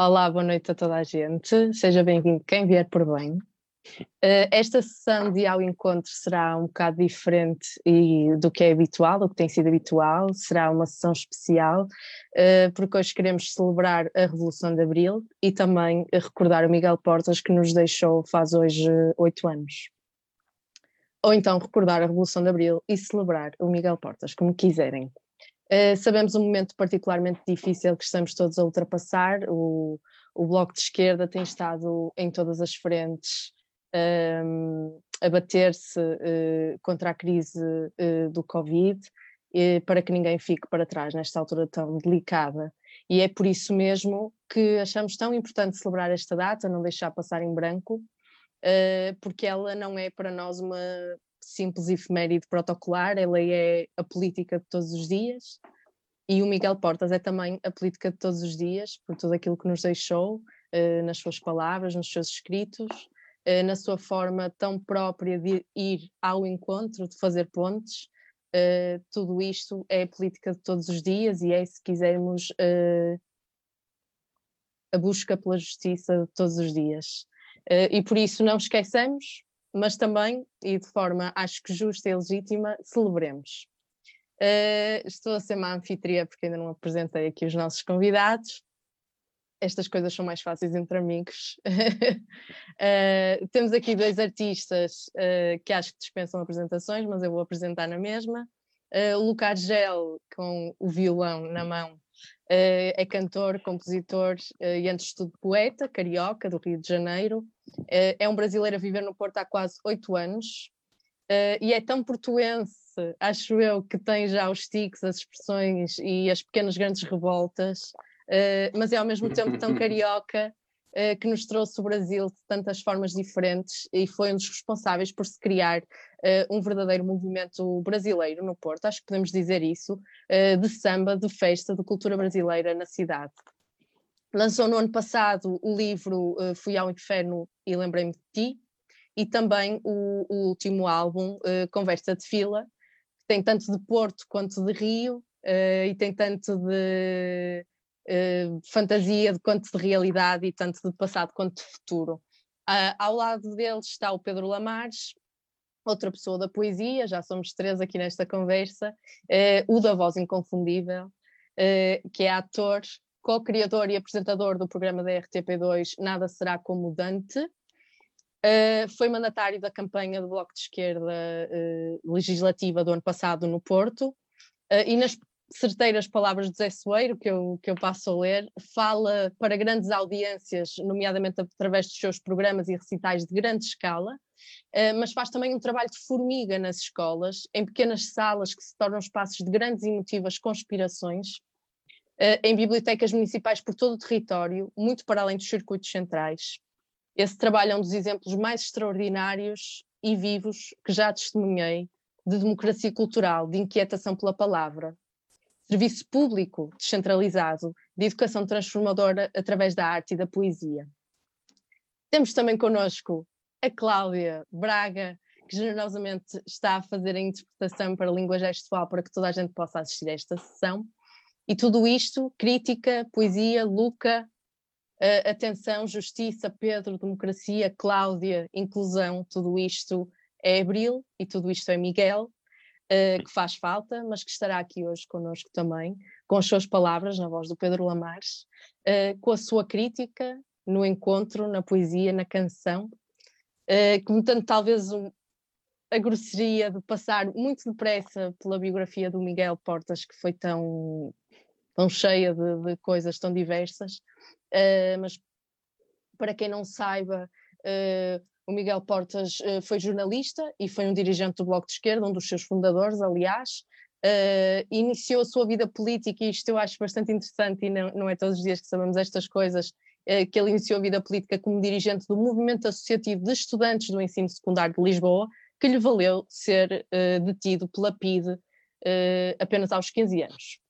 Olá, boa noite a toda a gente. Seja bem-vindo quem vier por bem. Uh, esta sessão de ao encontro será um bocado diferente e, do que é habitual, do que tem sido habitual. Será uma sessão especial, uh, porque hoje queremos celebrar a Revolução de Abril e também recordar o Miguel Portas que nos deixou faz hoje oito anos. Ou então recordar a Revolução de Abril e celebrar o Miguel Portas, como quiserem. Uh, sabemos um momento particularmente difícil que estamos todos a ultrapassar. O, o Bloco de Esquerda tem estado em todas as frentes um, ehm, a bater-se uh, contra a crise uh, do Covid, para que ninguém fique para trás nesta altura tão delicada. E é por isso mesmo que achamos tão importante celebrar esta data, não deixar passar em branco, porque ela não é para nós uma simples efeméride protocolar, ela é a política de todos os dias. E o Miguel Portas é também a política de todos os dias, por tudo aquilo que nos deixou, uh, nas suas palavras, nos seus escritos, uh, na sua forma tão própria de ir ao encontro, de fazer pontes. Uh, tudo isto é a política de todos os dias e é, se quisermos, a busca pela justiça de todos os dias. e por isso não esqueçamos mas também, e de forma acho que justa e legítima, celebremos. Uh, estou a ser uma anfitriã porque ainda não apresentei aqui os nossos convidados. Estas coisas são mais fáceis entre amigos. uh, temos aqui dois artistas uh, que acho que dispensam apresentações, mas eu vou apresentar na mesma. o Lucas Gel, com o violão na mão, é cantor, compositor uh, e, antes de tudo, poeta, carioca, do Rio de Janeiro. Uh, é um brasileiro a viver no Porto há quase oito anos e é tão portuense, acho eu, que tem já os tics, as expressões e as pequenas grandes revoltas, mas é ao mesmo tempo tão carioca eh, que nos trouxe o Brasil de tantas formas diferentes e foi um dos responsáveis por se criar uh, um verdadeiro movimento brasileiro no Porto, acho que podemos dizer isso, uh, de samba, de festa, de cultura brasileira na cidade. Lançou no ano passado o livro Fui ao Inferno e Lembrei-me de Ti, e também o, o último álbum, Conversa de Fila, que tem tanto de Porto quanto de Rio, e tem tanto de uh, fantasia de quanto de realidade e tanto de passado quanto de futuro. Uh, ao lado deles está o Pedro Lamares, outra pessoa da poesia, já somos três aqui nesta conversa, uh, o da voz inconfundível, uh, que é ator, co-criador e apresentador do programa da RTP2 Nada Será Como Dante. Uh, foi mandatário da campanha do Bloco de Esquerda legislativa do ano passado no Porto. e nas certeiras palavras de Zé Soeiro, que eu, que eu passo a ler, fala para grandes audiências, nomeadamente através dos seus programas e recitais de grande escala, uh, mas faz também um trabalho de formiga nas escolas, em pequenas salas que se tornam espaços de grandes e emotivas conspirações, uh, em bibliotecas municipais por todo o território, muito para além dos circuitos centrais. Esse trabalho é um dos exemplos mais extraordinários e vivos que já testemunhei de democracia cultural, de inquietação pela palavra, serviço público descentralizado de educação transformadora através da arte e da poesia. Temos também connosco a Cláudia Braga, que generosamente está a fazer a interpretação para a língua gestual para que toda a gente possa assistir a esta sessão. E tudo isto, crítica, poesia, Luca, uh, atenção, justiça, Pedro, democracia, Cláudia, inclusão, tudo isto é Abril e tudo isto é Miguel uh, que faz falta, mas que estará aqui hoje connosco também, com as suas palavras, na voz do Pedro Lamares, uh, com a sua crítica no encontro, na poesia, na canção, uh, como tanto talvez um, a grosseria de passar muito depressa pela biografia do Miguel Portas, que foi tão, tão cheia de, de coisas tão diversas, uh, mas para quem não saiba, uh, o Miguel Portas uh, foi jornalista e foi um dirigente do Bloco de Esquerda, um dos seus fundadores, aliás. Uh, iniciou a sua vida política, e isto eu acho bastante interessante, e não, não é todos os dias que sabemos estas coisas, uh, que ele iniciou a vida política como dirigente do Movimento Associativo de Estudantes do Ensino Secundário de Lisboa, que lhe valeu ser detido pela PIDE apenas aos 15 anos.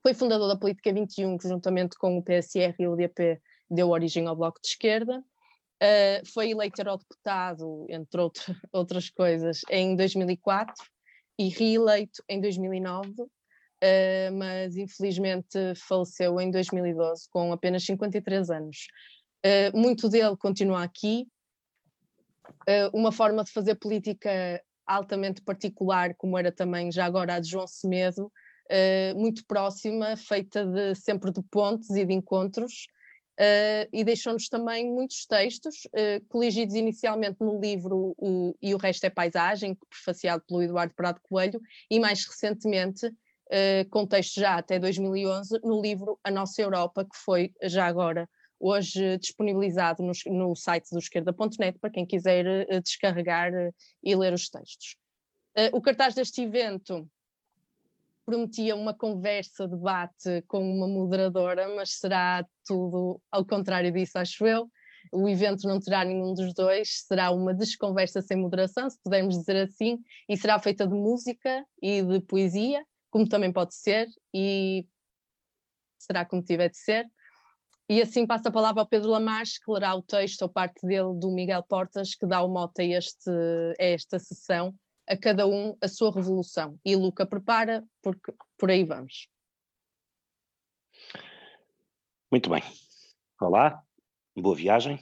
Foi fundador da Política 21, que juntamente com o PSR e o UDP deu origem ao Bloco de Esquerda. Uh, foi eleito eurodeputado, entre outra, outras coisas, em 2004 e reeleito em 2009. Uh, uh, mas infelizmente faleceu em 2012 com apenas 53 anos. Uh, muito dele continua aqui. Uma forma de fazer política altamente particular, como era também já agora a de João Semedo, muito próxima, feita de, sempre de pontes e de encontros, Uh, e deixou-nos também muitos textos, uh, coligidos inicialmente no livro o, E o Resto é Paisagem, prefaciado pelo Eduardo Prado Coelho, e mais recentemente, uh, com textos já até 2011, no livro A Nossa Europa, que foi já agora, hoje disponibilizado no, no site do esquerda.net, para quem quiser descarregar e ler os textos. o cartaz deste evento prometia uma conversa, debate com uma moderadora, mas será tudo ao contrário disso, acho eu. O evento não terá nenhum dos dois, será uma desconversa sem moderação, se pudermos dizer assim, e será feita de música e de poesia, como também pode ser, e será como tiver de ser. E assim passa a palavra ao Pedro Lamarche, que lerá o texto ou parte dele do Miguel Portas, que dá o mote a, este, a esta sessão, a cada um a sua revolução. E Luca prepara, porque por aí vamos. Muito bem. Olá, boa viagem.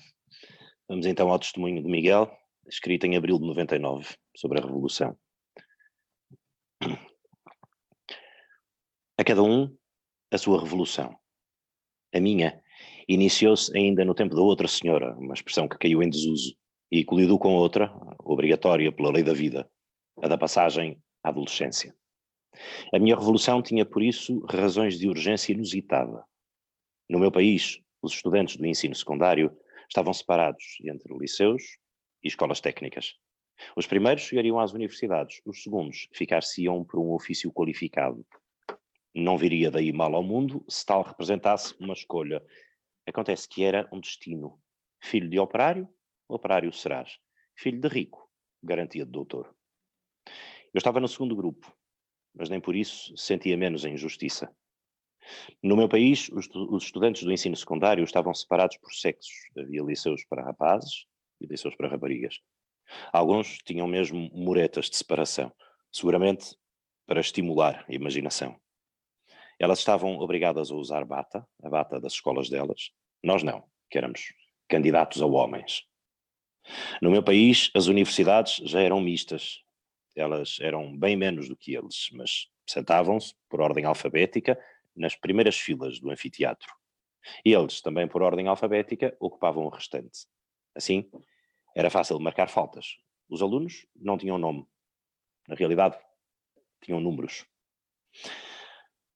Vamos então ao testemunho de Miguel, escrito em abril de 99, sobre a Revolução. A cada um a sua revolução. A minha iniciou-se ainda no tempo da outra senhora, uma expressão que caiu em desuso, e colidiu com outra, obrigatória pela lei da vida, a da passagem à adolescência. A minha revolução tinha, por isso, razões de urgência inusitada. No meu país, os estudantes do ensino secundário estavam separados entre liceus e escolas técnicas. Os primeiros chegariam às universidades, os segundos ficar-se-iam por um ofício qualificado. Não viria daí mal ao mundo se tal representasse uma escolha. Acontece que era um destino. Filho de operário, operário serás. Filho de rico, garantia de doutor. Eu estava no segundo grupo, mas nem por isso sentia menos a injustiça. No meu país, os, os estudantes do ensino secundário estavam separados por sexos. Havia liceus para rapazes e liceus para raparigas. Alguns tinham mesmo muretas de separação, seguramente para estimular a imaginação. Elas estavam obrigadas a usar bata, a bata das escolas delas. Nós não, que éramos candidatos a homens. No meu país, as universidades já eram mistas, elas eram bem menos do que eles, mas sentavam-se, por ordem alfabética, nas primeiras filas do anfiteatro. Eles, também por ordem alfabética, ocupavam o restante. Assim, era fácil marcar faltas. Os alunos não tinham nome. Na realidade, tinham números.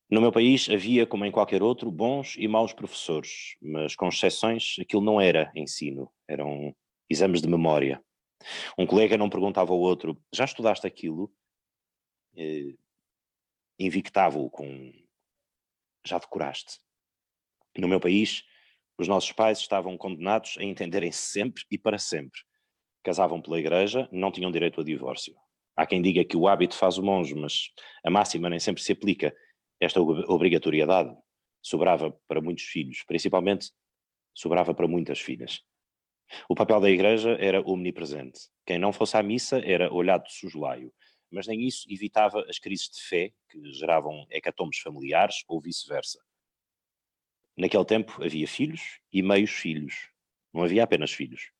No meu país havia, como em qualquer outro, bons e maus professores, mas com exceções, aquilo não era ensino, eram exames de memória. Um colega não perguntava ao outro, já estudaste aquilo? Eh, Invictava-o com, já decoraste. No meu país, os nossos pais estavam condenados a entenderem-se sempre e para sempre. Casavam pela igreja, não tinham direito a divórcio. Há quem diga que o hábito faz o monge, mas a máxima nem sempre se aplica. Esta obrigatoriedade sobrava para muitos filhos, principalmente sobrava para muitas filhas. O papel da igreja era omnipresente. Quem não fosse à missa era olhado de soslaio, mas nem isso evitava as crises de fé que geravam hecatombes familiares ou vice-versa. Naquele tempo havia filhos e meios filhos. Não havia apenas filhos.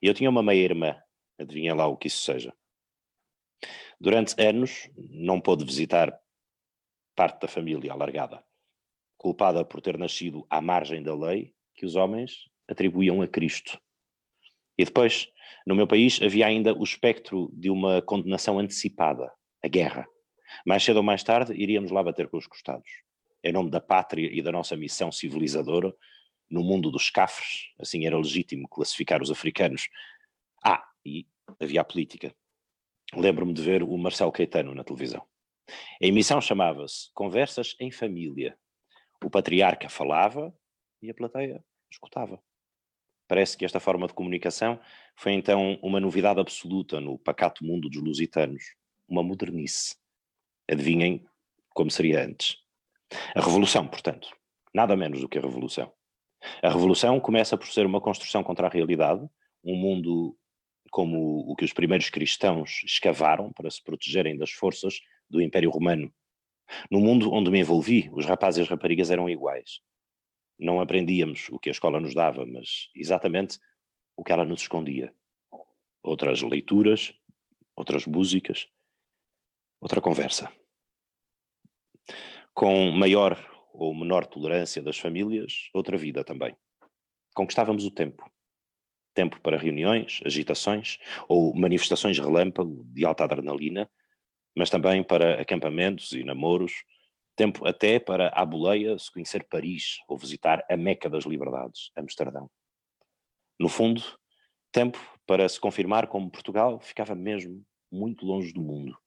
Eu tinha uma meia-irmã, adivinha lá o que isso seja. Durante anos não pôde visitar parte da família alargada, culpada por ter nascido à margem da lei que os homens atribuíam a Cristo. E depois, no meu país, havia ainda o espectro de uma condenação antecipada, a guerra. Mais cedo ou mais tarde, iríamos lá bater com os costados. Em nome da pátria e da nossa missão civilizadora, no mundo dos cafres, assim era legítimo classificar os africanos. Ah, e havia a política. Lembro-me de ver o Marcelo Caetano na televisão. A emissão chamava-se Conversas em Família. O patriarca falava e a plateia escutava. Parece que esta forma de comunicação foi então uma novidade absoluta no pacato mundo dos lusitanos, uma modernice. Adivinhem como seria antes. A revolução, portanto, nada menos do que a revolução. A revolução começa por ser uma construção contra a realidade, um mundo como o que os primeiros cristãos escavaram para se protegerem das forças do Império Romano. No mundo onde me envolvi, os rapazes e as raparigas eram iguais. Não aprendíamos o que a escola nos dava, mas exatamente o que ela nos escondia. Outras leituras, outras músicas, outra conversa. Com maior ou menor tolerância das famílias, outra vida também. Conquistávamos o tempo. Tempo para reuniões, agitações ou manifestações relâmpago de alta adrenalina, mas também para acampamentos e namoros, tempo até para, à boleia, se conhecer Paris ou visitar a Meca das Liberdades, Amsterdão. No fundo, tempo para se confirmar como Portugal ficava mesmo muito longe do mundo.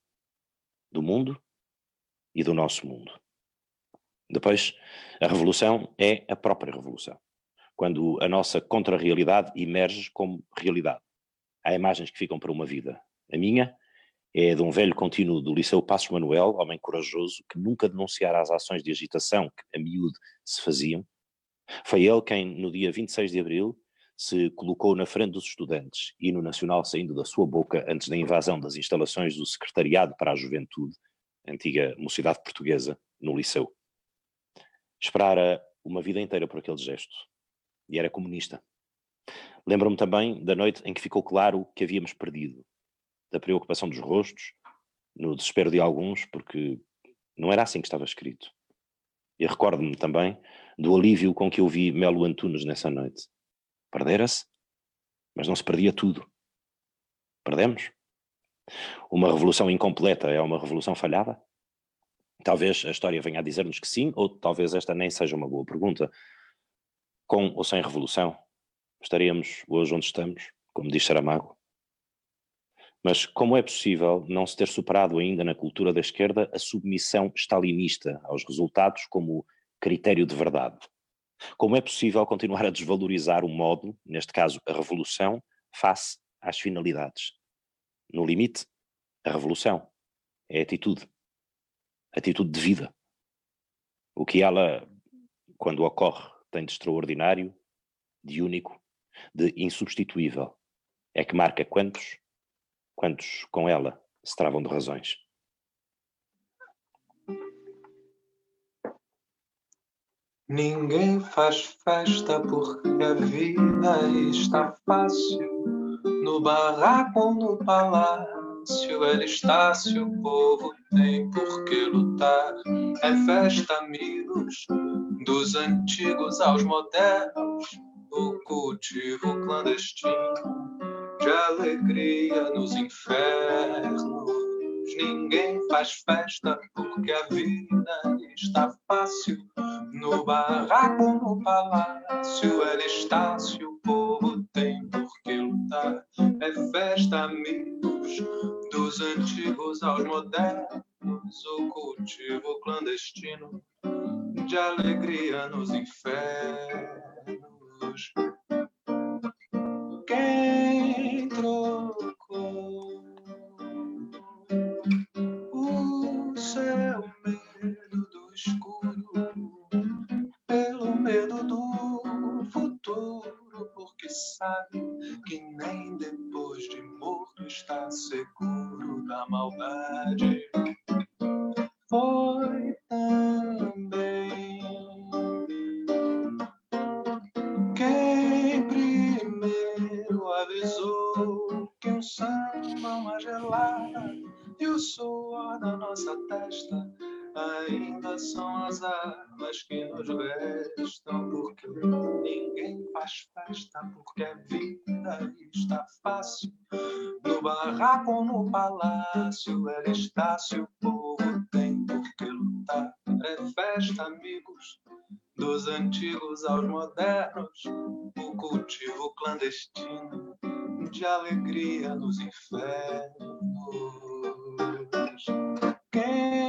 Do mundo e do nosso mundo. Depois, a revolução é a própria revolução. Quando a nossa contra-realidade emerge como realidade. Há imagens que ficam para uma vida. A minha é de um velho contínuo do Liceu Passos Manuel, homem corajoso, que nunca denunciara as ações de agitação que a miúde se faziam. Foi ele quem, no dia 26 de abril, se colocou na frente dos estudantes, e no nacional saindo da sua boca antes da invasão das instalações do Secretariado para a Juventude, antiga mocidade portuguesa, no Liceu. Esperara uma vida inteira por aquele gesto, e era comunista. Lembro-me também da noite em que ficou claro que havíamos perdido, da preocupação dos rostos, no desespero de alguns, porque não era assim que estava escrito. E recordo-me também do alívio com que eu vi Melo Antunes nessa noite. Perdera-se, mas não se perdia tudo. Perdemos? Uma revolução incompleta é uma revolução falhada? Talvez a história venha a dizer-nos que sim, ou talvez esta nem seja uma boa pergunta. Com ou sem revolução, estaríamos hoje onde estamos, como diz Saramago? Mas como é possível não se ter superado ainda na cultura da esquerda a submissão stalinista aos resultados como critério de verdade? Como é possível continuar a desvalorizar o modo, neste caso a revolução, face às finalidades? No limite, a revolução é atitude. Atitude de vida. O que ela, quando ocorre, tem de extraordinário, de único, de insubstituível, é que marca quantos, quantos com ela se travam de razões. Ninguém faz festa porque a vida está fácil. No barraco ou no palácio, ela está se o povo tem por que lutar. É festa, amigos, dos antigos aos modernos, o cultivo clandestino de alegria nos infernos. Ninguém faz festa porque a vida está fácil. No barraco, no palácio, se o povo tem por que lutar. É festa, amigos, dos antigos aos modernos, o cultivo clandestino de alegria nos infernos. No palácio, ela está se o povo tem por que lutar. É festa, amigos, dos antigos aos modernos, o cultivo clandestino de alegria nos infernos. Quem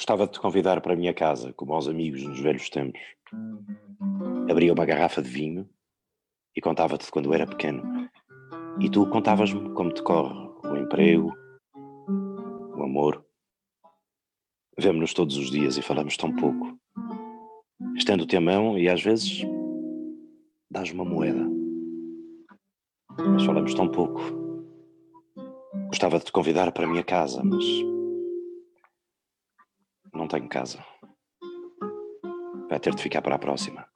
Gostava de te convidar para a minha casa, como aos amigos nos velhos tempos. Abria uma garrafa de vinho e contava-te quando era pequeno. E tu contavas-me como te corre o emprego, o amor. Vemo-nos todos os dias e falamos tão pouco. Estendo-te a mão e às vezes dás uma moeda. Mas falamos tão pouco. Gostava de te convidar para a minha casa, mas não tenho casa. Vai ter de ficar para a próxima.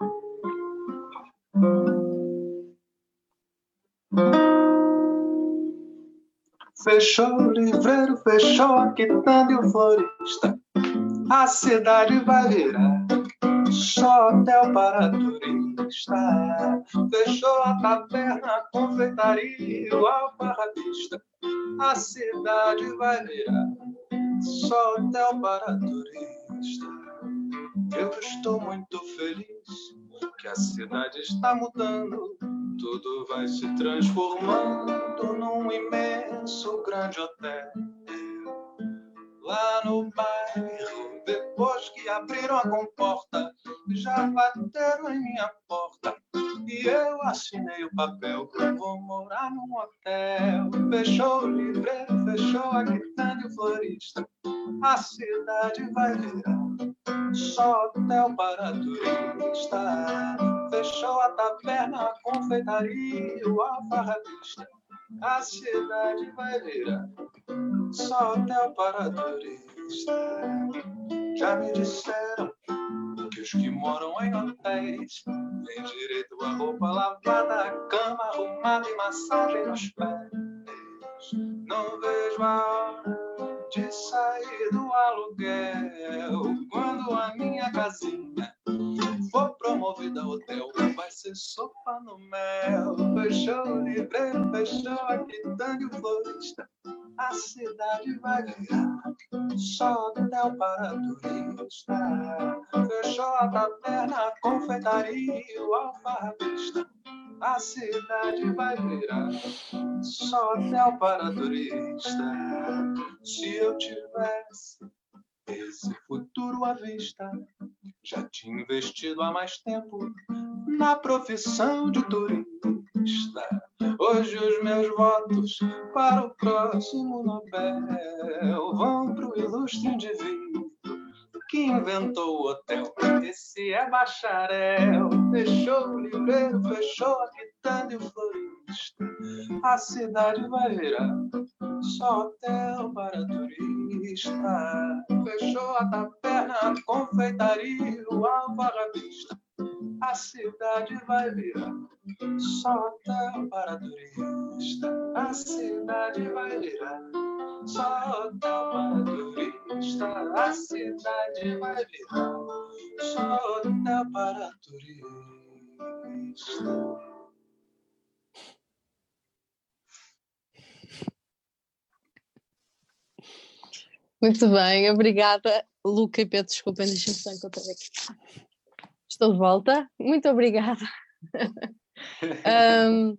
Fechou o livreiro, fechou a quitanda e o florista. A cidade vai virar só hotel para turista. Fechou a taverna, a confeitaria o alfarrabista. A cidade vai virar só hotel para turista. Eu estou muito feliz que a cidade está mudando. Tudo vai se transformando num imenso grande hotel. Lá no bairro, depois que abriram a comporta, já bateram em minha porta. E eu assinei o papel vou morar num hotel. Fechou o livreiro, fechou a quitanda e o florista. A cidade vai virar só hotel para turista. Fechou a taverna, a confeitaria o alfarrabista. A cidade vai virar só hotel para turista. Já me disseram que os que moram em hotéis têm direito a roupa lavada, cama arrumada e massagem nos pés. Não vejo a hora de sair do aluguel quando a minha casinha for promovida a hotel. Vai ser sopa no mel. Fechou o livreiro, fechou a quitanda e florista. A cidade vai virar só hotel para turista. Fechou a taverna, a confeitaria o alfarrabista. A cidade vai virar só hotel para turista. Se eu tivesse esse futuro à vista, já tinha investido há mais tempo na profissão de turista. Hoje os meus votos para o próximo Nobel vão para o ilustre indivíduo que inventou o hotel. Esse é bacharel, fechou o livreiro, fechou a quitanda e o florista. A cidade vai virar só hotel para turista. Fechou a taverna, a confeitaria, o alfarrabista. A cidade vai virar hotel para turista. A cidade vai virar hotel para turista. A cidade vai virar hotel para turista. Muito bem, obrigada. Luca e Pedro, desculpem, deixem-me só encontrar aqui. Estou de volta, muito obrigada. um,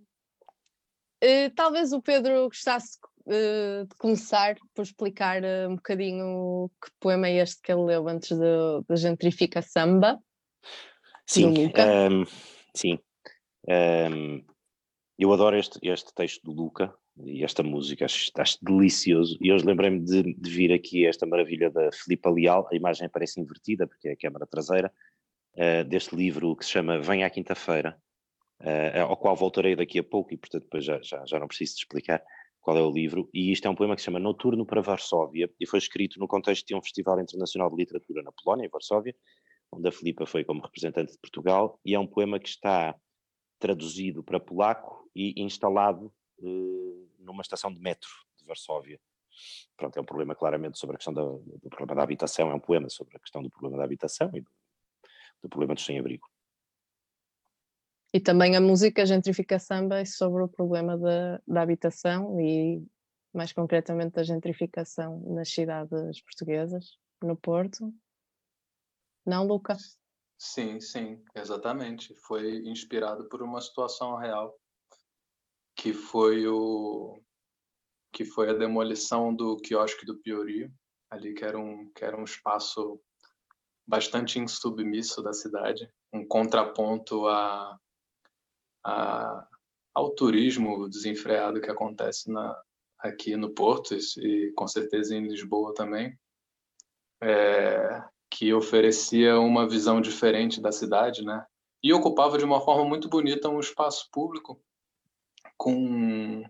eh, talvez o Pedro gostasse uh, de começar por explicar uh, um bocadinho que poema é este que ele leu antes da gentrifica samba. Sim, um, sim. Um, eu adoro este, este texto do Luca, e esta música, acho, acho delicioso. E hoje lembrei-me de, de, vir aqui esta maravilha da Filipa Leal, a imagem parece invertida, porque é a câmara traseira, uh, deste livro que se chama Vem à Quinta-feira, uh, ao qual voltarei daqui a pouco, e portanto depois já, já, já não preciso de explicar qual é o livro. E isto é um poema que se chama Noturno para Varsóvia, e foi escrito no contexto de um Festival Internacional de Literatura na Polónia, em Varsóvia, onde a Filipa foi como representante de Portugal, e é um poema que está traduzido para polaco e instalado uh, numa estação de metro de Varsóvia. Pronto, é um problema claramente sobre a questão da, do problema da habitação, é um poema sobre a questão do problema da habitação e do, do problema do sem-abrigo. E também a música gentrifica samba é sobre o problema da, da habitação e mais concretamente da gentrificação nas cidades portuguesas, no Porto. Não, Luca? Sim, sim, exatamente. Foi inspirado por uma situação real, que foi o que foi a demolição do quiosque do Piorio, ali que era um que era um espaço bastante insubmisso da cidade, um contraponto a, a ao turismo desenfreado que acontece na, aqui no Porto e com certeza em Lisboa também, é, que oferecia uma visão diferente da cidade, né? E ocupava de uma forma muito bonita um espaço público com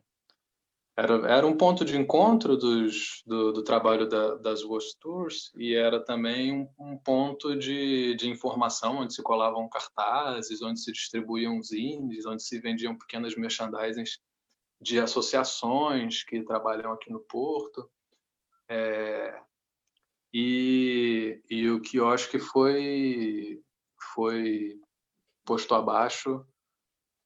era, era um ponto de encontro dos, do, do trabalho da, das World Tours e era também um, um, ponto de, de informação onde se colavam cartazes, onde se distribuíam zines, onde se vendiam pequenas merchandises de associações que trabalham aqui no Porto. É, e, e o que eu acho que foi, foi posto abaixo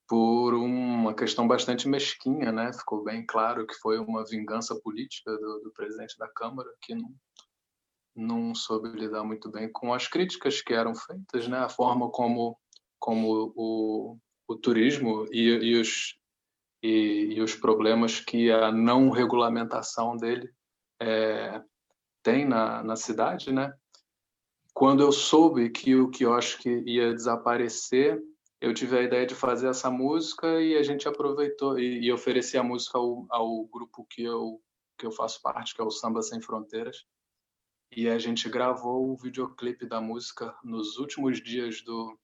por uma questão bastante mesquinha, né? Ficou bem claro que foi uma vingança política do, do presidente da Câmara, que não, não soube lidar muito bem com as críticas que eram feitas, né? A forma como, como o, o turismo e, e os, e, e, os problemas que a não regulamentação dele é, tem na, na cidade, né? Quando eu soube que o quiosque ia desaparecer, eu tive a ideia de fazer essa música e a gente aproveitou e, e ofereci a música ao, ao, grupo que eu que eu faço parte, que é o Samba Sem Fronteiras. E a gente gravou o videoclipe da música nos últimos dias do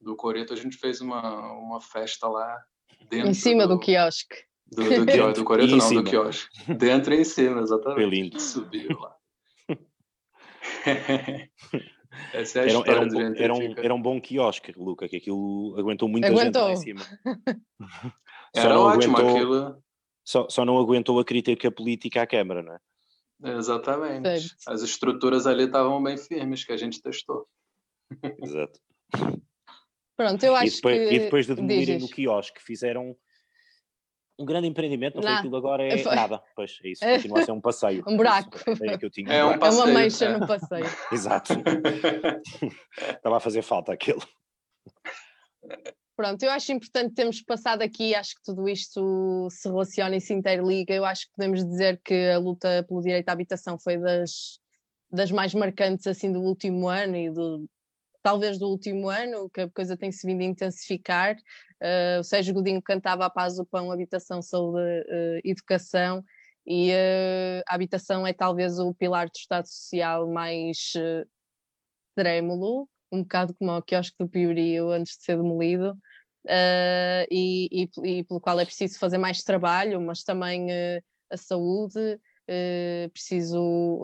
do Coreto. A gente fez uma uma festa lá Dentro em cima do, do quiosque. Do, do, quiosque, do coreto não, cima. do quiosque. Dentro e em cima, exatamente. Foi lindo. Subiu lá. Essa é a era, era, um, era, um, era um bom quiosque, Luca, que aquilo aguentou muita aguentou. gente lá em cima. era ótimo aguentou, aquilo. Só, só não aguentou a crítica política à Câmara, não é? Exatamente. As estruturas ali estavam bem firmes, que a gente testou. Exato. Pronto, eu acho e depois, que... E depois de demolirem no quiosque, fizeram um grande empreendimento, não, não. foi aquilo agora, é foi. nada. Pois, é isso, continua a ser um passeio. um buraco. É, que eu tinha, é, um passeio, é uma mancha é. no passeio. Exato. Estava a fazer falta aquilo. Pronto, eu acho importante termos passado aqui, acho que tudo isto se relaciona e se interliga. Eu acho que podemos dizer que a luta pelo direito à habitação foi das, das mais marcantes assim do último ano e do, talvez do último ano, que a coisa tem se vindo a intensificar. Uh, o Sérgio Godinho cantava a paz, o pão, habitação, saúde, uh, educação, e uh, a habitação é talvez o pilar do Estado Social mais uh, trêmulo, um bocado como o quiosque do Piorio antes de ser demolido, e, e, e, pelo qual é preciso fazer mais trabalho, mas também a saúde, preciso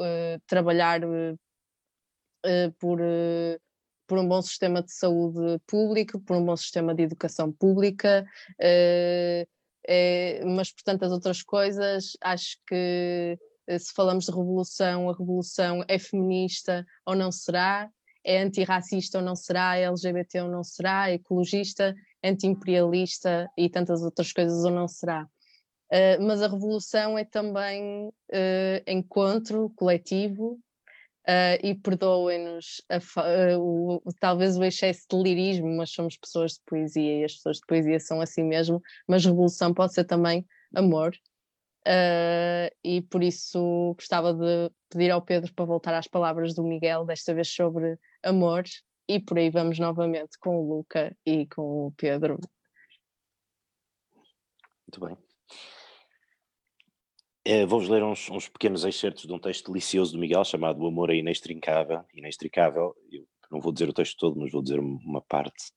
trabalhar por por um bom sistema de saúde público, por um bom sistema de educação pública, uh, é, mas por tantas outras coisas, acho que eh, se falamos de revolução, a revolução é feminista ou não será, é antirracista ou não será, é LGBT ou não será, é ecologista, anti-imperialista e tantas outras coisas ou não será. Uh, mas a revolução é também uh, encontro coletivo, Uh, e perdoem-nos uh, talvez o excesso de lirismo, mas somos pessoas de poesia e as pessoas de poesia são assim mesmo, mas revolução pode ser também amor. Uh, e por isso gostava de pedir ao Pedro para voltar às palavras do Miguel, desta vez sobre amor, e por aí vamos novamente com o Luca e com o Pedro. Muito bem. É, Vou-vos ler uns, uns, pequenos excertos de um texto delicioso do Miguel chamado O Amor é Inextricável. Inextricável. Eu não vou dizer o texto todo, mas vou dizer uma parte.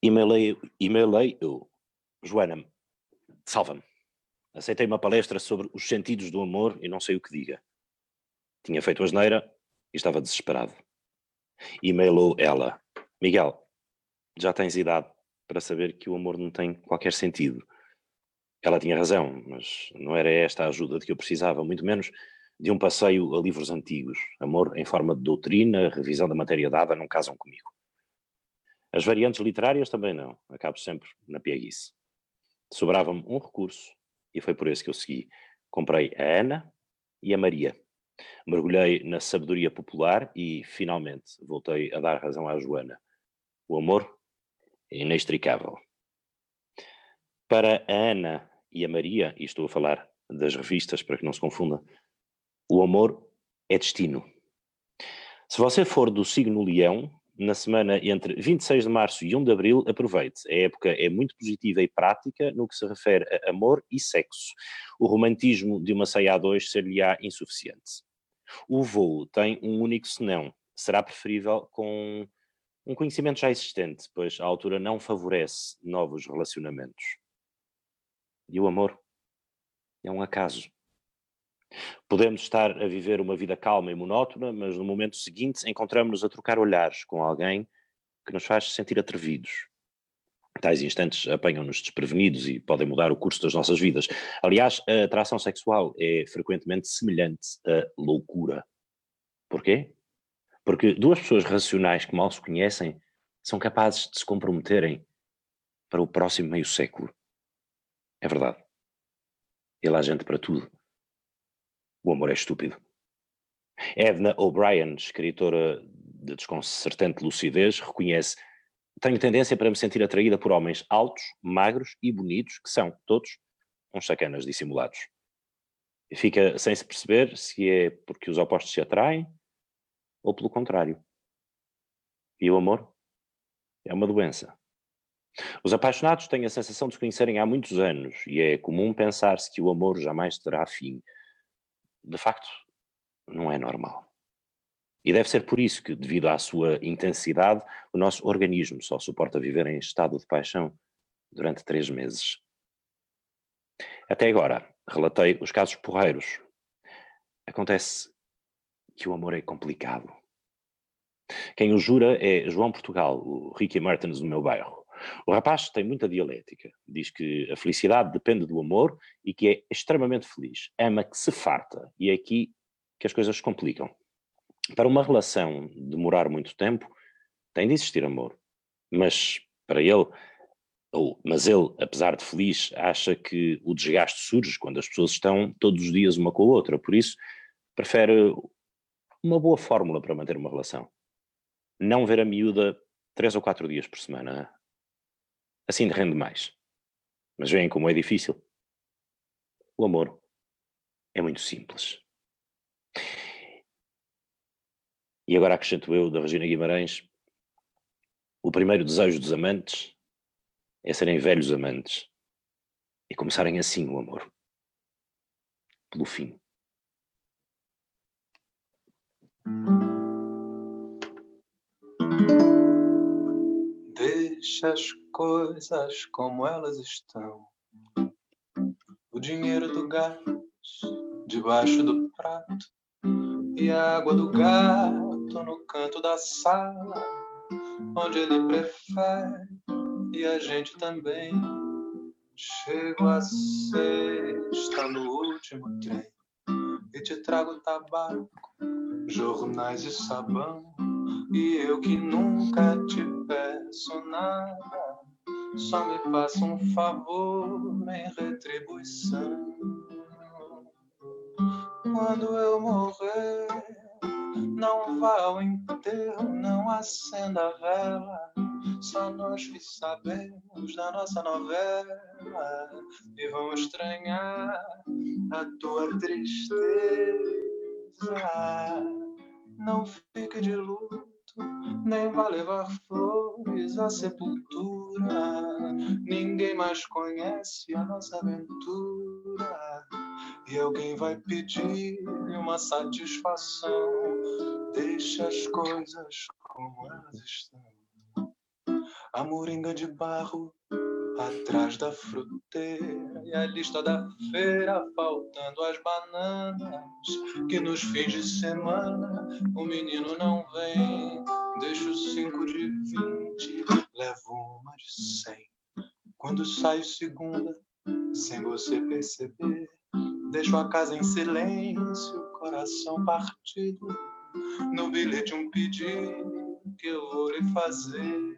E-mailei, e-mailei Joana, salva-me. Aceitei uma palestra sobre os sentidos do amor e não sei o que diga. Tinha feito a asneira e estava desesperado. E-mailou ela, Miguel, já tens idade para saber que o amor não tem qualquer sentido ela tinha razão, mas não era esta a ajuda de que eu precisava, muito menos de um passeio a livros antigos. Amor em forma de doutrina, revisão da matéria dada, não casam comigo. As variantes literárias também não, acabo sempre na pieguice. Sobrava-me um recurso e foi por esse que eu segui. Comprei a Ana e a Maria. Mergulhei na sabedoria popular e, finalmente, voltei a dar razão à Joana. O amor é inextricável. Para a Ana e a Maria, e estou a falar das revistas para que não se confunda, o amor é destino. Se você for do signo Leão, na semana entre 26 de março e 1 de abril, aproveite. A época é muito positiva e prática no que se refere a amor e sexo. O romantismo de uma ceia a dois ser-lhe-á insuficiente. O voo tem um único senão. Será preferível com um conhecimento já existente, pois a altura não favorece novos relacionamentos. E o amor é um acaso. Podemos estar a viver uma vida calma e monótona, mas no momento seguinte encontramos-nos a trocar olhares com alguém que nos faz sentir atrevidos. Tais instantes apanham-nos desprevenidos e podem mudar o curso das nossas vidas. Aliás, a atração sexual é frequentemente semelhante à loucura. Porquê? Porque duas pessoas racionais que mal se conhecem são capazes de se comprometerem para o próximo meio século. É verdade. Ele há gente para tudo. O amor é estúpido. Edna O'Brien, escritora de desconcertante lucidez, reconhece: Tenho tendência para me sentir atraída por homens altos, magros e bonitos, que são, todos, uns sacanas dissimulados. E fica sem se perceber se é porque os opostos se atraem ou pelo contrário. E o amor? É uma doença. Os apaixonados têm a sensação de se conhecerem há muitos anos e é comum pensar-se que o amor jamais terá fim de facto, não é normal. E deve ser por isso que, devido à sua intensidade, o nosso organismo só suporta viver em estado de paixão durante três meses. Até agora, relatei os casos porreiros. Acontece que o amor é complicado. Quem o jura é João Portugal, o Ricky Martins do meu bairro. O rapaz tem muita dialética. Diz que a felicidade depende do amor e que é extremamente feliz. Ama que se farta. E é aqui que as coisas se complicam. Para uma relação demorar muito tempo, tem de existir amor. Mas para ele, ou, mas ele, apesar de feliz, acha que o desgaste surge quando as pessoas estão todos os dias uma com a outra. Por isso, prefere uma boa fórmula para manter uma relação. Não ver a miúda três ou quatro dias por semana assim rende mais. Mas veem como é difícil. O amor é muito simples. E agora acrescento eu, da Regina Guimarães, o primeiro desejo dos amantes é serem velhos amantes e começarem assim o amor. Pelo fim. Deixa as coisas como elas estão. O dinheiro do gás debaixo do prato e a água do gato no canto da sala, onde ele prefere e a gente também. Chego a sexta no último trem e te trago tabaco, jornais e sabão. E eu que nunca te peço nada, só me faça um favor em retribuição. Quando eu morrer, não vá ao enterro, não acenda a vela. Só nós que sabemos da nossa novela e vamos estranhar a tua tristeza. Não fique de luto nem vai levar flores à sepultura. Ninguém mais conhece a nossa aventura. E alguém vai pedir uma satisfação. Deixa as coisas como elas estão. A moringa de barro atrás da fruteira e a lista da feira faltando as bananas que nos fins de semana. O menino não vem deixo cinco de vinte levo uma de cem. Quando saio segunda sem você perceber deixo a casa em silêncio coração partido no bilhete um pedido que eu vou lhe fazer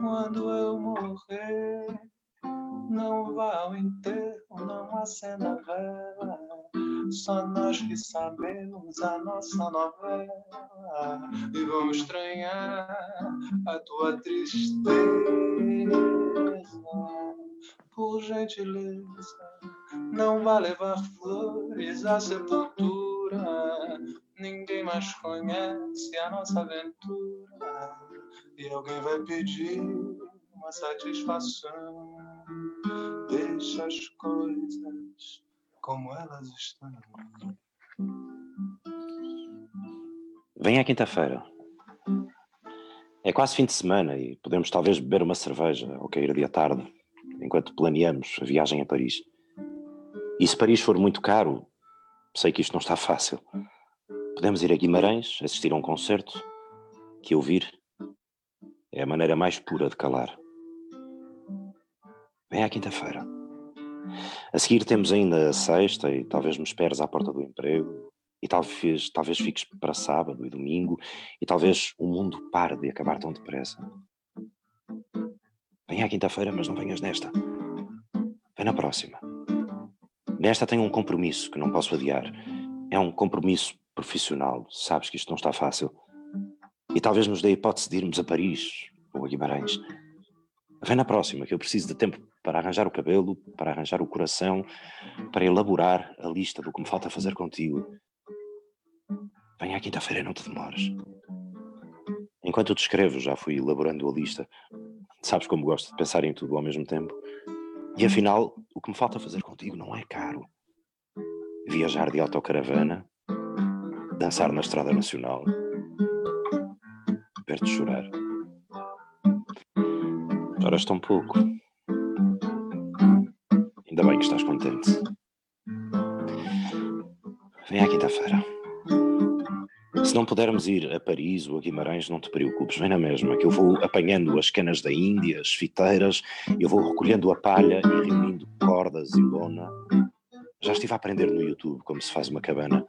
Quando eu morrer, não vá ao enterro, não acenda a vela. Só nós que sabemos a nossa novela e vamos estranhar a tua tristeza. Por gentileza, não vá levar flores à sepultura. Ninguém mais conhece a nossa aventura e alguém vai pedir uma satisfação. Deixa as coisas como elas estão. Vem à quinta-feira. É quase fim de semana e podemos talvez beber uma cerveja ao cair de tarde, enquanto planeamos a viagem a Paris. E se Paris for muito caro, sei que isto não está fácil. Podemos ir a Guimarães, assistir a um concerto, que ouvir é a maneira mais pura de calar. Vem à quinta-feira. A seguir temos ainda a sexta e talvez me esperes à porta do emprego e talvez, talvez fiques para sábado e domingo e talvez o mundo pare de acabar tão depressa. Vem à quinta-feira, mas não venhas nesta. Vem na próxima. Nesta tenho um compromisso que não posso adiar. É um compromisso profissional. Sabes que isto não está fácil. E talvez nos dê a hipótese de irmos a Paris ou a Guimarães. Vem na próxima, que eu preciso de tempo para arranjar o cabelo, para arranjar o coração, para elaborar a lista do que me falta fazer contigo. Vem à quinta-feira, não te demores. Enquanto eu te escrevo, já fui elaborando a lista. Sabes como gosto de pensar em tudo ao mesmo tempo. E afinal, o que me falta fazer contigo não é caro. Viajar de autocaravana, dançar na Estrada Nacional, ver-te chorar. Choras tão pouco. Ainda bem que estás contente. Vem à quinta-feira. Se não pudermos ir a Paris ou a Guimarães, não te preocupes, vem na mesma, que eu vou apanhando as canas da Índia, as fiteiras, eu vou recolhendo a palha e reunindo cordas e lona. Já estive a aprender no YouTube como se faz uma cabana.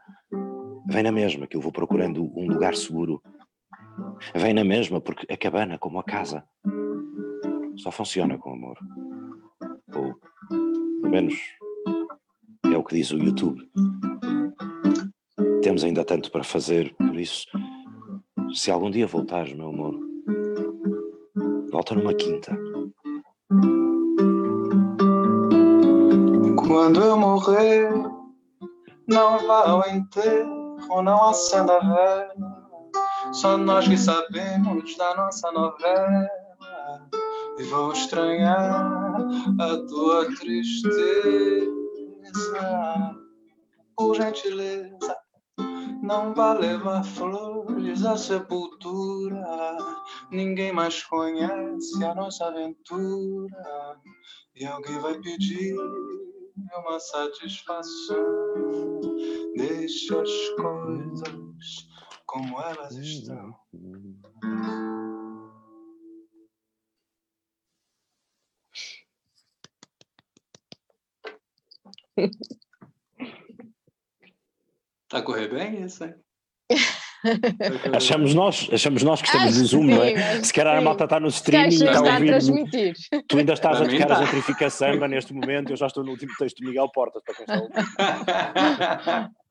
Vem na mesma, que eu vou procurando um lugar seguro. Vem na mesma, porque a cabana, como a casa, só funciona com amor. Ou, pelo menos, é o que diz o YouTube. Temos ainda tanto para fazer, por isso, se algum dia voltares, meu amor, volta numa quinta. Quando eu morrer, não vá ao enterro, não acenda a vela. Só nós que sabemos da nossa novela e vou estranhar a tua tristeza. Por gentileza, não vá levar flores à sepultura. Ninguém mais conhece a nossa aventura e alguém vai pedir uma satisfação. Deixa as coisas como elas estão. Está a correr bem isso, hein? Achamos nós, achamos nós que estamos no Zoom, que não sim, é? Se calhar a que malta está no streaming e está está a a ouvir. transmitir. Tu ainda estás a Para tocar a tá. gentrificação neste momento, eu já estou no último texto do Miguel Portas, para quem está a ouvir.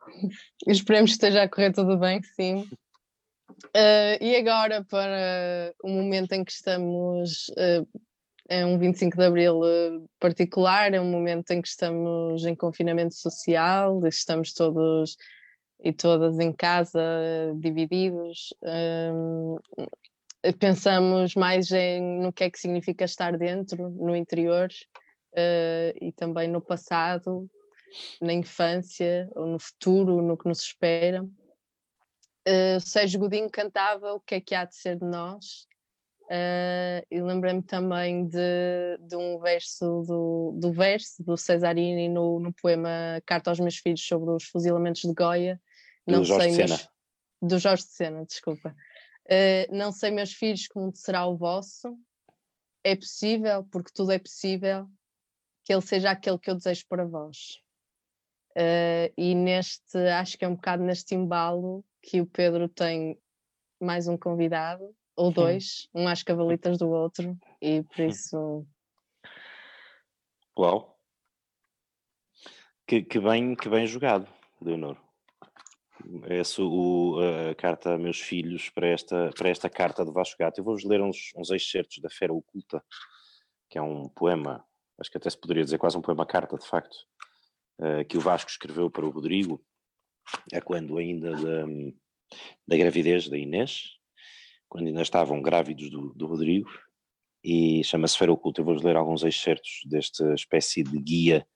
Esperemos que esteja a correr tudo bem, sim. Eh, e agora para o momento em que estamos, eh, é um 25 de Abril eh, particular, é um momento em que estamos em confinamento social, estamos todos e todas em casa, divididos. pensamos mais em, no que é que significa estar dentro, no interior, e também no passado, na infância ou no futuro, no que nos espera. Uh, o Sérgio Godinho cantava O que é que há de ser de nós, uh, e lembrei-me também de, de um verso do, do verso do Cesarini no, no poema Carta aos meus filhos sobre os fuzilamentos de Goia. Do Jorge meus- Sena. do Jorge de Sena, desculpa. Uh, não sei, meus filhos, como será o vosso. É possível, porque tudo é possível, que ele seja aquele que eu desejo para vós. Uh, e neste, acho que é um bocado neste embalo que o Pedro tem mais um convidado, ou dois, um às cavalitas do outro, e por isso. Uau! Que, que, bem, que bem jogado, Leonor. Essa o, a carta a meus filhos para esta, para esta carta de Vasco Gato. Eu vou-vos ler uns, uns excertos da Fera Oculta, que é um poema, acho que até se poderia dizer quase um poema-carta, de facto, que o Vasco escreveu para o Rodrigo, é quando ainda da, da gravidez da Inês, quando ainda estavam grávidos do, do Rodrigo, e chama-se Fera Oculta. Eu vou-vos ler alguns excertos desta espécie de guia,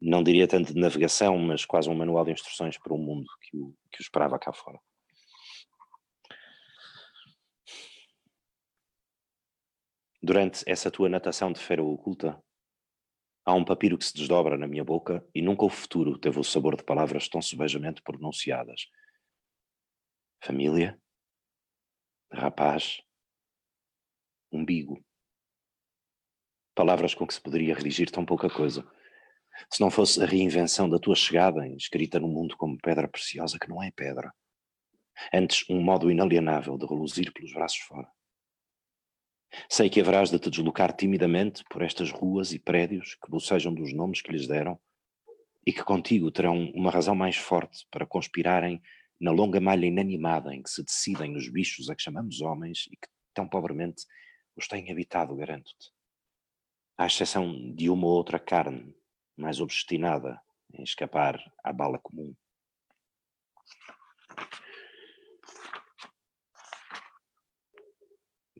não diria tanto de navegação, mas quase um manual de instruções para o mundo que o, que o esperava cá fora. Durante essa tua natação de fera oculta, há um papiro que se desdobra na minha boca e nunca o futuro teve o sabor de palavras tão subejamente pronunciadas. Família, rapaz, umbigo. Palavras com que se poderia redigir tão pouca coisa. Se não fosse a reinvenção da tua chegada, escrita no mundo como pedra preciosa que não é pedra. Antes, um modo inalienável de reluzir pelos braços fora. Sei que haverás de te deslocar timidamente por estas ruas e prédios que bocejam dos nomes que lhes deram e que contigo terão uma razão mais forte para conspirarem na longa malha inanimada em que se decidem os bichos a que chamamos homens e que tão pobremente os têm habitado, garanto-te. À exceção de uma ou outra carne mais obstinada em escapar à bala comum.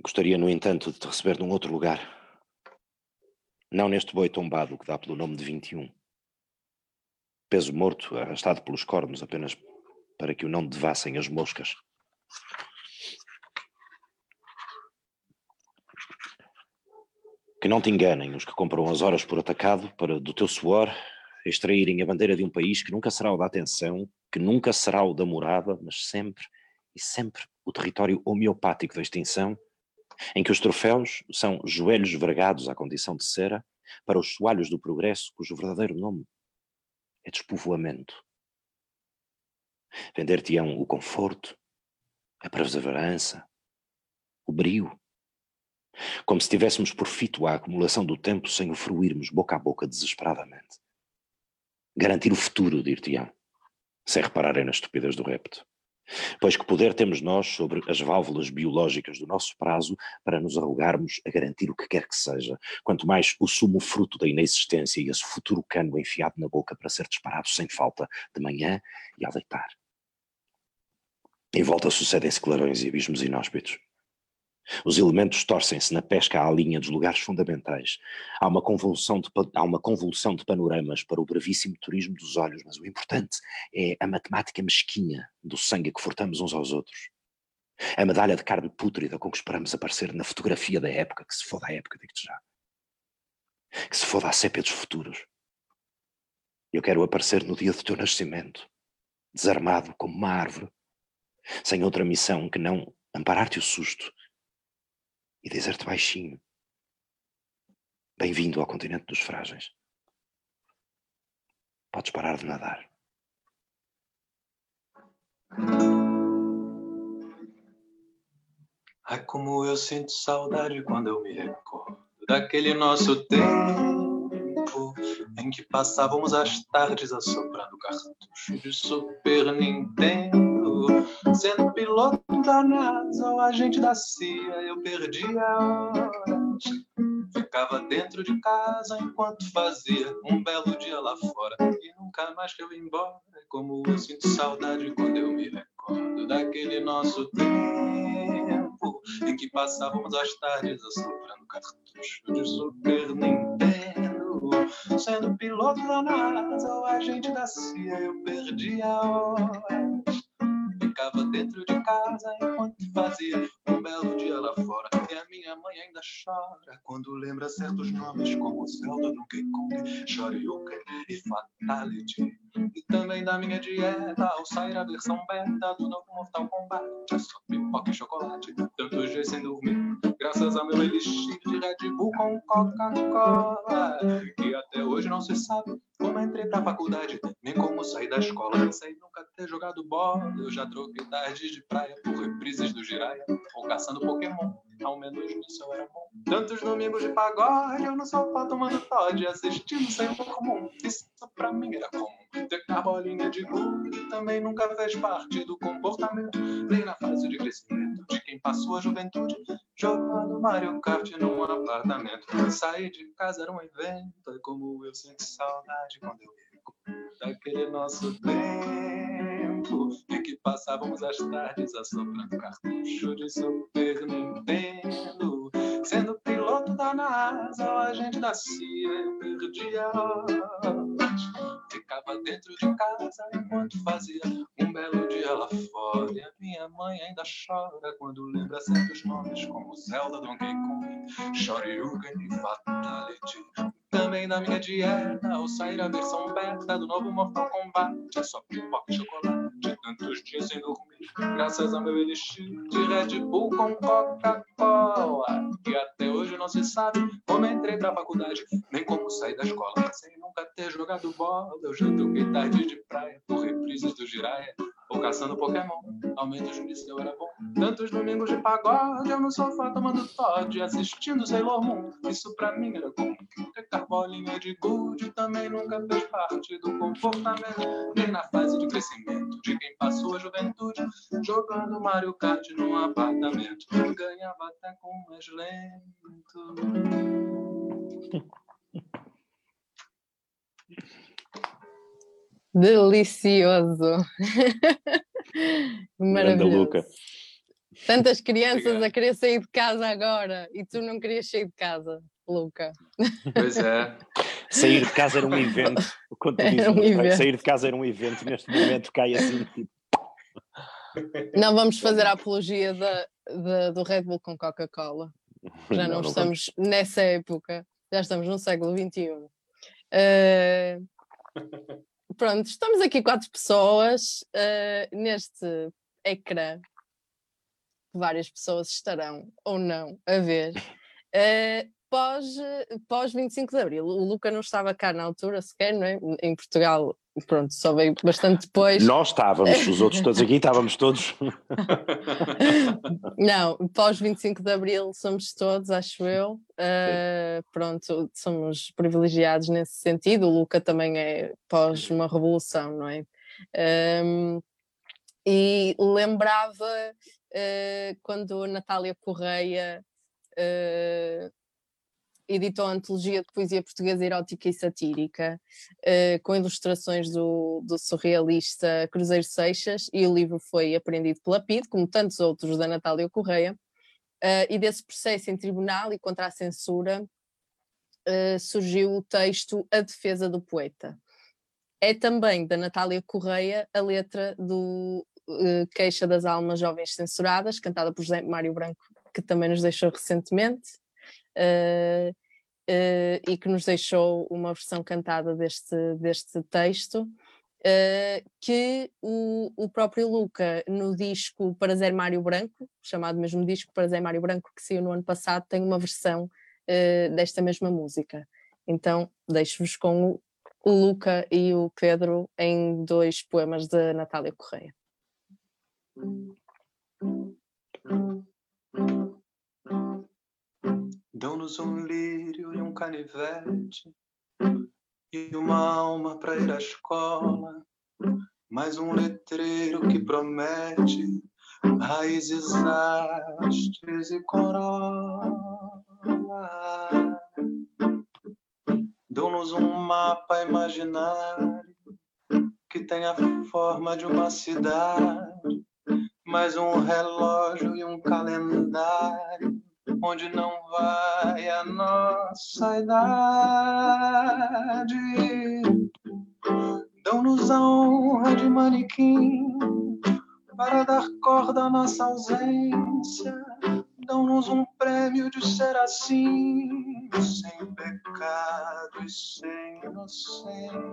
Gostaria, no entanto, de te receber num outro lugar. Não neste boi tombado que dá pelo nome de 21. Peso morto, arrastado pelos cornos apenas para que o não devassem as moscas. Que não te enganem os que compram as horas por atacado para, do teu suor, extraírem a bandeira de um país que nunca será o da atenção, que nunca será o da morada, mas sempre e sempre o território homeopático da extinção em que os troféus são joelhos vergados à condição de cera para os soalhos do progresso, cujo verdadeiro nome é despovoamento. Vender-te-ão o conforto, a perseverança, o brio, como se tivéssemos por fito a acumulação do tempo sem o fruirmos boca a boca desesperadamente. Garantir o futuro, dir-te-ão, sem repararem na estupidez do repto. Pois que poder temos nós sobre as válvulas biológicas do nosso prazo para nos arrogarmos a garantir o que quer que seja, quanto mais o sumo fruto da inexistência e esse futuro cano enfiado na boca para ser disparado sem falta de manhã e ao deitar. Em volta sucedem-se clarões e abismos inóspitos. Os elementos torcem-se na pesca à linha dos lugares fundamentais. Há uma, convulsão de, há uma convulsão de panoramas para o brevíssimo turismo dos olhos, mas o importante é a matemática mesquinha do sangue que furtamos uns aos outros. A medalha de carne pútrida com que esperamos aparecer na fotografia da época, que se foda a época, digo-te já. Que se foda a sépia dos futuros. Eu quero aparecer no dia do teu nascimento, desarmado como uma árvore, sem outra missão que não amparar-te o susto e dizer-te baixinho: Bem-vindo ao continente dos frágeis. Podes parar de nadar. Ai, como eu sinto saudade quando eu me recordo daquele nosso tempo em que passávamos as tardes assoprando cartucho de Super Nintendo Sendo piloto da NASA ou agente da CIA, eu perdia horas. Ficava dentro de casa enquanto fazia um belo dia lá fora. E nunca mais que eu ia embora. Como eu sinto saudade quando eu me recordo daquele nosso tempo em que passávamos as tardes assoprando cartucho de Super Nintendo. Sendo piloto da NASA ou agente da CIA, eu perdia horas ficava dentro de casa enquanto fazia um belo dia lá fora. E a minha mãe ainda chora quando lembra certos nomes como Zelda, Donkey Kong, Shoryuken e Fatality. E também da minha dieta ao sair a versão beta do novo Mortal Kombat. É só pipoca e chocolate, tantos dias sem dormir. Graças ao meu elixir de Red Bull com Coca-Cola. Que até hoje não se sabe como entrei pra faculdade, nem como sair da escola. Pensei nunca ter jogado bola. Eu já troquei tardes de praia por reprises do Jiraya, ou caçando Pokémon. Ao menos nisso eu era bom. Tantos domingos de pagode, eu no sofá tomando Todd, assistindo sem comum. Isso pra mim era comum. Ter bolinha de gude também nunca fez parte do comportamento, nem na fase de crescimento de quem passou a juventude jogando Mario Kart num apartamento. Sair de casa era um evento, é como eu sinto saudade quando eu daquele nosso tempo em que passávamos as tardes assoprando cartucho de Super Nintendo. Sendo da NASA ou agente da CIA, perdia horas. Ficava dentro de casa enquanto fazia um belo dia lá fora. E a minha mãe ainda chora quando lembra certos nomes como Zelda, Donkey Kong, Shoryuken e Fatality. Também na minha dieta, ao sair a versão beta do novo Mortal Kombat, é só pipoca e chocolate, tantos dias sem dormir, graças ao meu elixir de Red Bull com Coca-Cola. E até hoje não se sabe como entrei pra faculdade, nem como sair da escola, sem nunca ter jogado bola. Eu já troquei tarde de praia por reprises do Jiraya, ou caçando Pokémon. Ao menos nisso eu era bom. Tantos domingos de pagode, eu no sofá tomando Todd, assistindo Sailor Moon. Isso pra mim era comum. Ter bolinha de gude também nunca fez parte do comportamento, nem na fase de crescimento de quem passou a juventude jogando Mario Kart num apartamento. Ganhava até com mais lento. Delicioso. Maravilhoso. Tantas crianças Obrigado. a querer sair de casa agora e tu não querias sair de casa, Luca. Pois é. Sair de casa era um evento. Era um "Vai, evento." Sair de casa era um evento, neste momento cai assim. Tipo, Não vamos fazer a apologia da, da- do Red Bull com Coca-Cola. Já não, não estamos nessa época, já estamos no século XXI. Eh, pronto, estamos aqui quatro pessoas eh, neste ecrã. Várias pessoas estarão ou não a ver. eh, pós, pós 25 de Abril. O Luca não estava cá na altura sequer, não é? Em Portugal, pronto, só veio bastante depois. Nós estávamos, os outros todos aqui, estávamos todos. Não, pós 25 de Abril somos todos, acho eu. Uh, pronto, somos privilegiados nesse sentido. O Luca também é pós uma revolução, não é? Um, e lembrava uh, quando a Natália Correia uh, editou a antologia de poesia portuguesa erótica e satírica, uh, com ilustrações do, do surrealista Cruzeiro Seixas, e o livro foi apreendido pela PID, como tantos outros da Natália Correia, uh, e desse processo em tribunal e contra a censura uh, surgiu o texto A Defesa do Poeta. É também da Natália Correia a letra do Queixa das Almas Jovens Censuradas, cantada por José Mário Branco, que também nos deixou recentemente. Uh, e que nos deixou uma versão cantada deste, deste texto, uh, que o, o próprio Luca, no disco Para Zé Mário Branco, chamado mesmo disco Para Zé Mário Branco, que saiu no ano passado, tem uma versão desta mesma música. Então, deixo-vos com o, o Luca e o Pedro em dois poemas de Natália Correia. Dão-nos um lírio e um canivete e uma alma para ir à escola, mais um letreiro que promete raízes, hastes e corola. Dão-nos um mapa imaginário que tem a forma de uma cidade, mais um relógio e um calendário onde não vai a nossa idade. Dão-nos a honra de manequim para dar corda à nossa ausência. Dão-nos um prêmio de ser assim, sem pecado e sem inocência.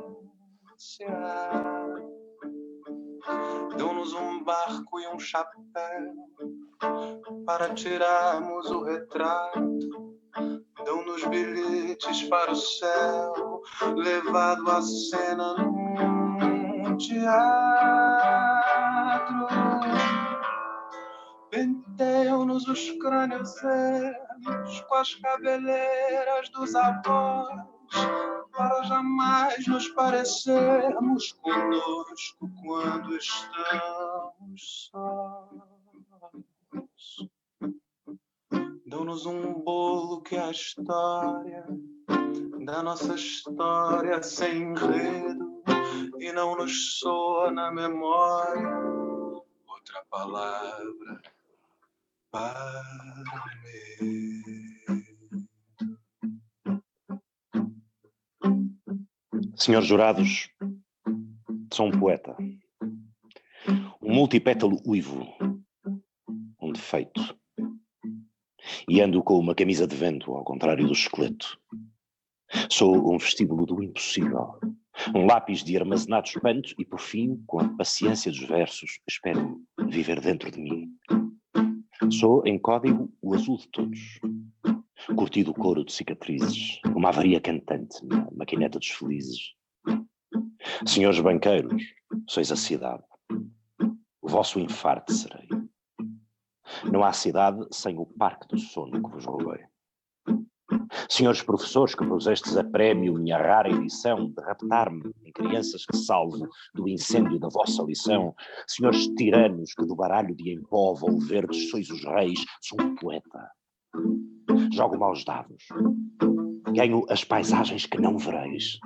Dão-nos um barco e um chapéu para tirarmos o retrato. Dão-nos os bilhetes para o céu, levado à cena num teatro. Penteiam-nos os crânios ermos com as cabeleiras dos avós, para jamais nos parecermos conosco quando estamos sós. Dão-nos um bolo que é a história da nossa história sem enredo e não nos soa na memória outra palavra para mim. Senhores jurados, sou um poeta, um multipétalo uivo, um defeito e ando com uma camisa de vento, ao contrário do esqueleto. Sou um vestíbulo do impossível, um lápis de armazenado espanto e, por fim, com a paciência dos versos, espero viver dentro de mim. Sou, em código, o azul de todos, curtido couro de cicatrizes, uma avaria cantante na maquineta dos felizes. Senhores banqueiros, sois a cidade. O vosso infarto serei. Não há cidade sem o parque do sono que vos roubei. Senhores professores que pusestes a prémio minha rara edição de raptar-me em crianças que salvo do incêndio da vossa lição, senhores tiranos que do baralho de em pó verdes sois os reis, sou um poeta. Jogo maus dados. Ganho as paisagens que não vereis.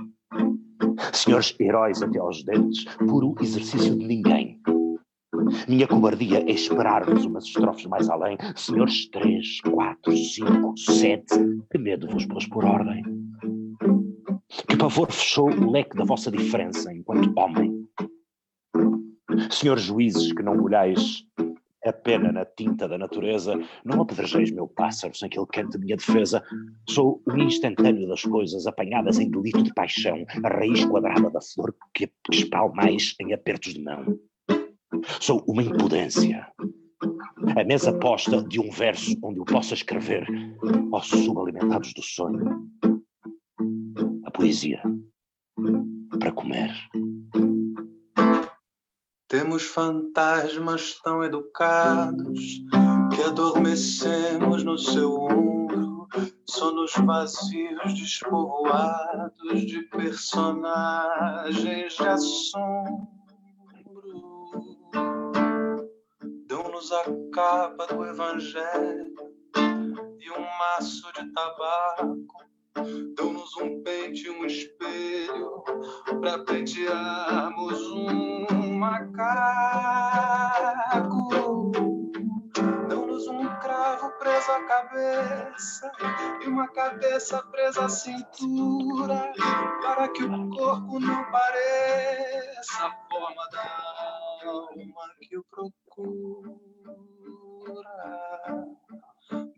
Senhores heróis até aos dentes, puro exercício de ninguém minha cobardia é esperar-vos umas estrofes mais além. Senhores três, quatro, cinco, sete, que medo vos pôs por ordem. Que pavor fechou o leque da vossa diferença enquanto homem. Senhores juízes que não olhais a pena na tinta da natureza, não apedrejeis meu pássaro sem que ele cante minha defesa. Sou o instantâneo das coisas apanhadas em delito de paixão, a raiz quadrada da flor que espalmais em apertos de mão. Sou uma impudência. A mesa posta de um verso onde eu possa escrever aos subalimentados do sonho. A poesia para comer. Temos fantasmas tão educados que adormecemos no seu ombro, sonos vazios despovoados de personagens de assombro dão-nos a capa do Evangelho e um maço de tabaco. Dão-nos um pente e um espelho para pentearmos um macaco. Dão-nos um cravo preso à cabeça e uma cabeça presa à cintura para que o corpo não pareça a forma da alma que o procura.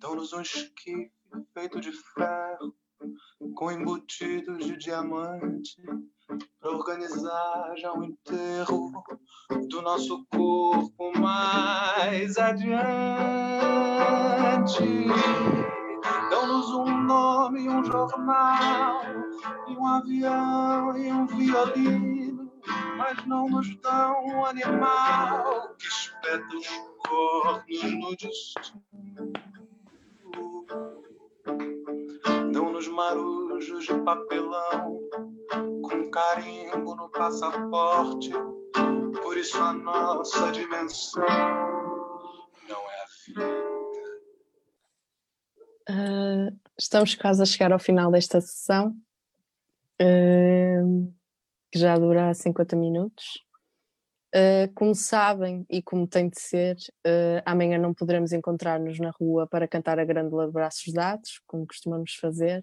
Dão-nos um esquife feito de ferro, com embutidos de diamante, para organizar já o enterro do nosso corpo mais adiante. Dão-nos um nome, um jornal, e um avião e um violino mas não nos dão um animal que espeta os cornos no destino. Marujos de papelão com carimbo no passaporte. Por isso a nossa dimensão não é a vida. Uh, estamos quase a chegar ao final desta sessão. Uh, que já dura 50 minutos. Uh, como sabem e como tem de ser, uh, amanhã não poderemos encontrar-nos na rua para cantar a Grândola de Braços Dados, como costumamos fazer.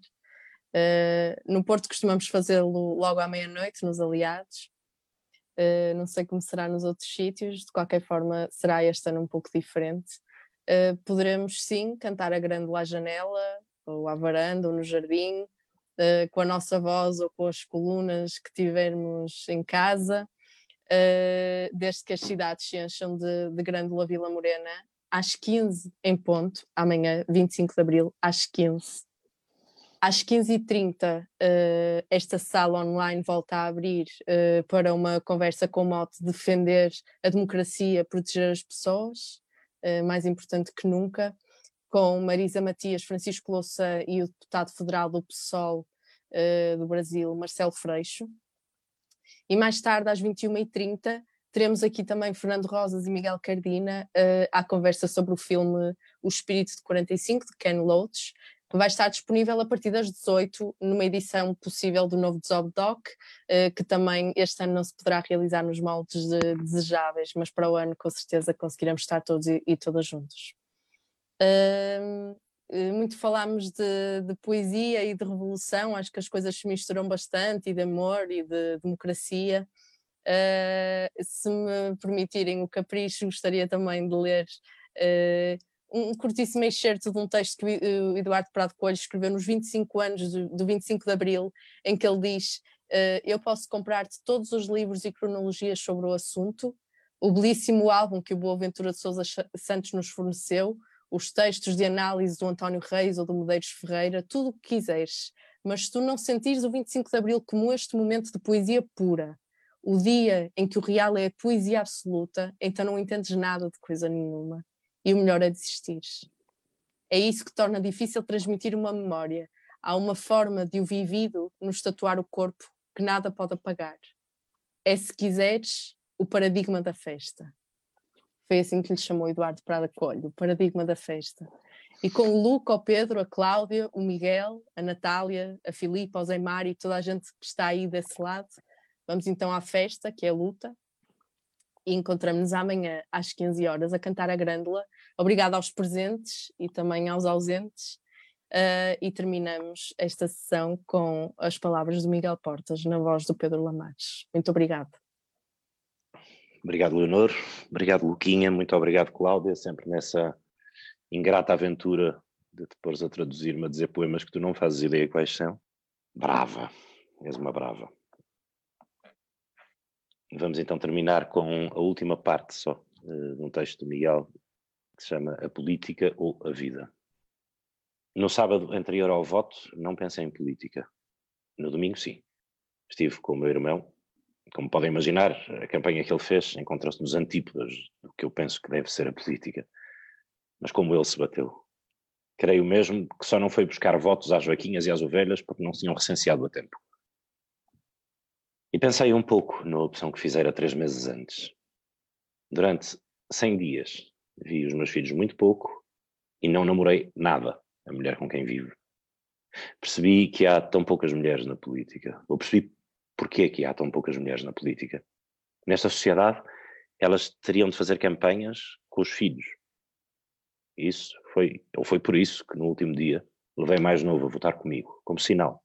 Uh, no Porto costumamos fazê-lo logo à meia-noite, nos Aliados. não sei como será nos outros sítios, de qualquer forma será este ano um pouco diferente. poderemos sim cantar a Grândola à janela, ou à varanda, ou no jardim, uh, com a nossa voz ou com as colunas que tivermos em casa, uh, desde que as cidades se encham de, de Grândola Vila Morena, às 15 em ponto, amanhã, 25 de abril, às 15. Às 15h30, uh, esta sala online volta a abrir uh, para uma conversa com o mote defender a democracia, proteger as pessoas, uh, mais importante que nunca, com Marisa Matias, Francisco Louça e o deputado federal do PSOL do Brasil, Marcelo Freixo. E mais tarde, às 21h30, teremos aqui também Fernando Rosas e Miguel Cardina à conversa sobre o filme O Espírito de 45, de Ken Loach, vai estar disponível a partir das 18 numa edição possível do novo Desob Doc, eh, que também este ano não se poderá realizar nos moldes desejáveis, mas para o ano com certeza conseguiremos estar todos e, todas juntos. Eh, muito falámos de, de, poesia e de revolução, acho que as coisas se misturam bastante, e de amor e de democracia. Uh, se me permitirem o capricho, gostaria também de ler uh, um curtíssimo excerto de um texto que o Eduardo Prado Coelho escreveu nos 25 anos do, do 25 de Abril, em que ele diz: uh, Eu posso comprar-te todos os livros e cronologias sobre o assunto, o belíssimo álbum que o Boaventura de Souza Santos nos forneceu, os textos de análise do António Reis ou do Medeiros Ferreira, tudo o que quiseres. Mas se tu não sentires o 25 de Abril como este momento de poesia pura, o dia em que o real é a poesia absoluta, então não entendes nada de coisa nenhuma e o melhor é desistir. É isso que torna difícil transmitir uma memória. Há uma forma de o vivido nos tatuar o corpo que nada pode apagar. É, se quiseres, o paradigma da festa. Foi assim que lhe chamou Eduardo Prada Coelho, o paradigma da festa. E com o Luca, o Pedro, a Cláudia, o Miguel, a Natália, a Filipe, o Zé Mário e toda a gente que está aí desse lado, vamos então à festa, que é a luta, e encontramos-nos amanhã às 15 horas a cantar a Grândola. Obrigada aos presentes e também aos ausentes. Uh, e terminamos esta sessão com as palavras do Miguel Portas, na voz do Pedro Lamares. Muito obrigada. Obrigado, Leonor. Obrigado, Luquinha. Muito obrigado, Cláudia, sempre nessa ingrata aventura de te pôres a traduzir-me a dizer poemas que tu não fazes ideia quais são. Brava, és uma brava. Vamos então terminar com a última parte só uh, de um texto do Miguel que se chama A Política ou a Vida. No sábado anterior ao voto, não pensei em política. No domingo, sim. Estive com o meu irmão. Como podem imaginar, a campanha que ele fez encontrou-se nos antípodas do que eu penso que deve ser a política. Mas como ele se bateu. Creio mesmo que só não foi buscar votos às vaquinhas e às ovelhas porque não se tinham recenseado a tempo. E pensei um pouco na opção que fizera três meses antes. Durante 100 dias vi os meus filhos muito pouco e não namorei nada a mulher com quem vivo. Percebi que há tão poucas mulheres na política. Ou percebi porquê que há tão poucas mulheres na política. Nesta sociedade, elas teriam de fazer campanhas com os filhos. Isso foi, ou foi por isso que no último dia levei mais novo a votar comigo, como sinal.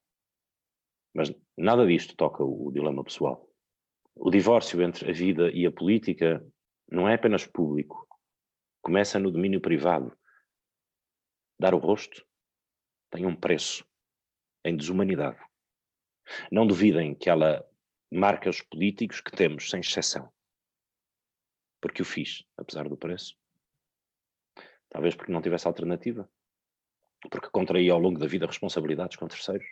Mas nada disto toca o, o dilema pessoal. O divórcio entre a vida e a política não é apenas público, começa no domínio privado. Dar o rosto tem um preço em desumanidade. Não duvidem que ela marca os políticos que temos, sem exceção. Porque o fiz, apesar do preço. Talvez porque não tivesse alternativa. Porque contraí ao longo da vida responsabilidades com terceiros.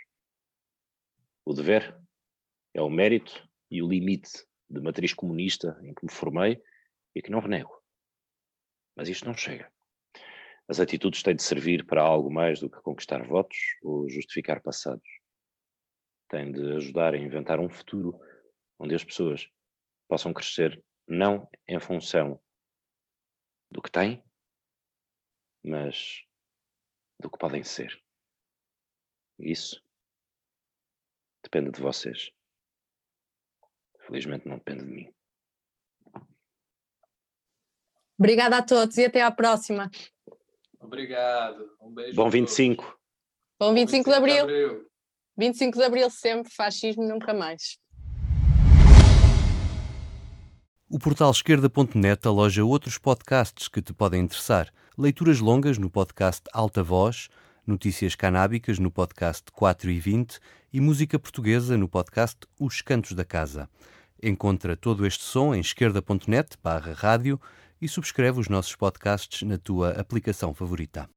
O dever é o mérito e o limite de matriz comunista em que me formei e que não renego. Mas isto não chega. As atitudes têm de servir para algo mais do que conquistar votos ou justificar passados. Têm de ajudar a inventar um futuro onde as pessoas possam crescer não em função do que têm, mas do que podem ser. Isso depende de vocês. Felizmente não depende de mim. Obrigada a todos e até à próxima. Obrigado. Um beijo. Bom 25. Bom 25, 25 de, abril. de abril. 25 de abril sempre, fascismo nunca mais. O portal esquerda.net aloja outros podcasts que te podem interessar. Leituras longas no podcast Alta Voz, notícias canábicas no podcast 4 e 20 e música portuguesa no podcast Os Cantos da Casa. Encontra todo este som em esquerda.net barra rádio e subscreve os nossos podcasts na tua aplicação favorita.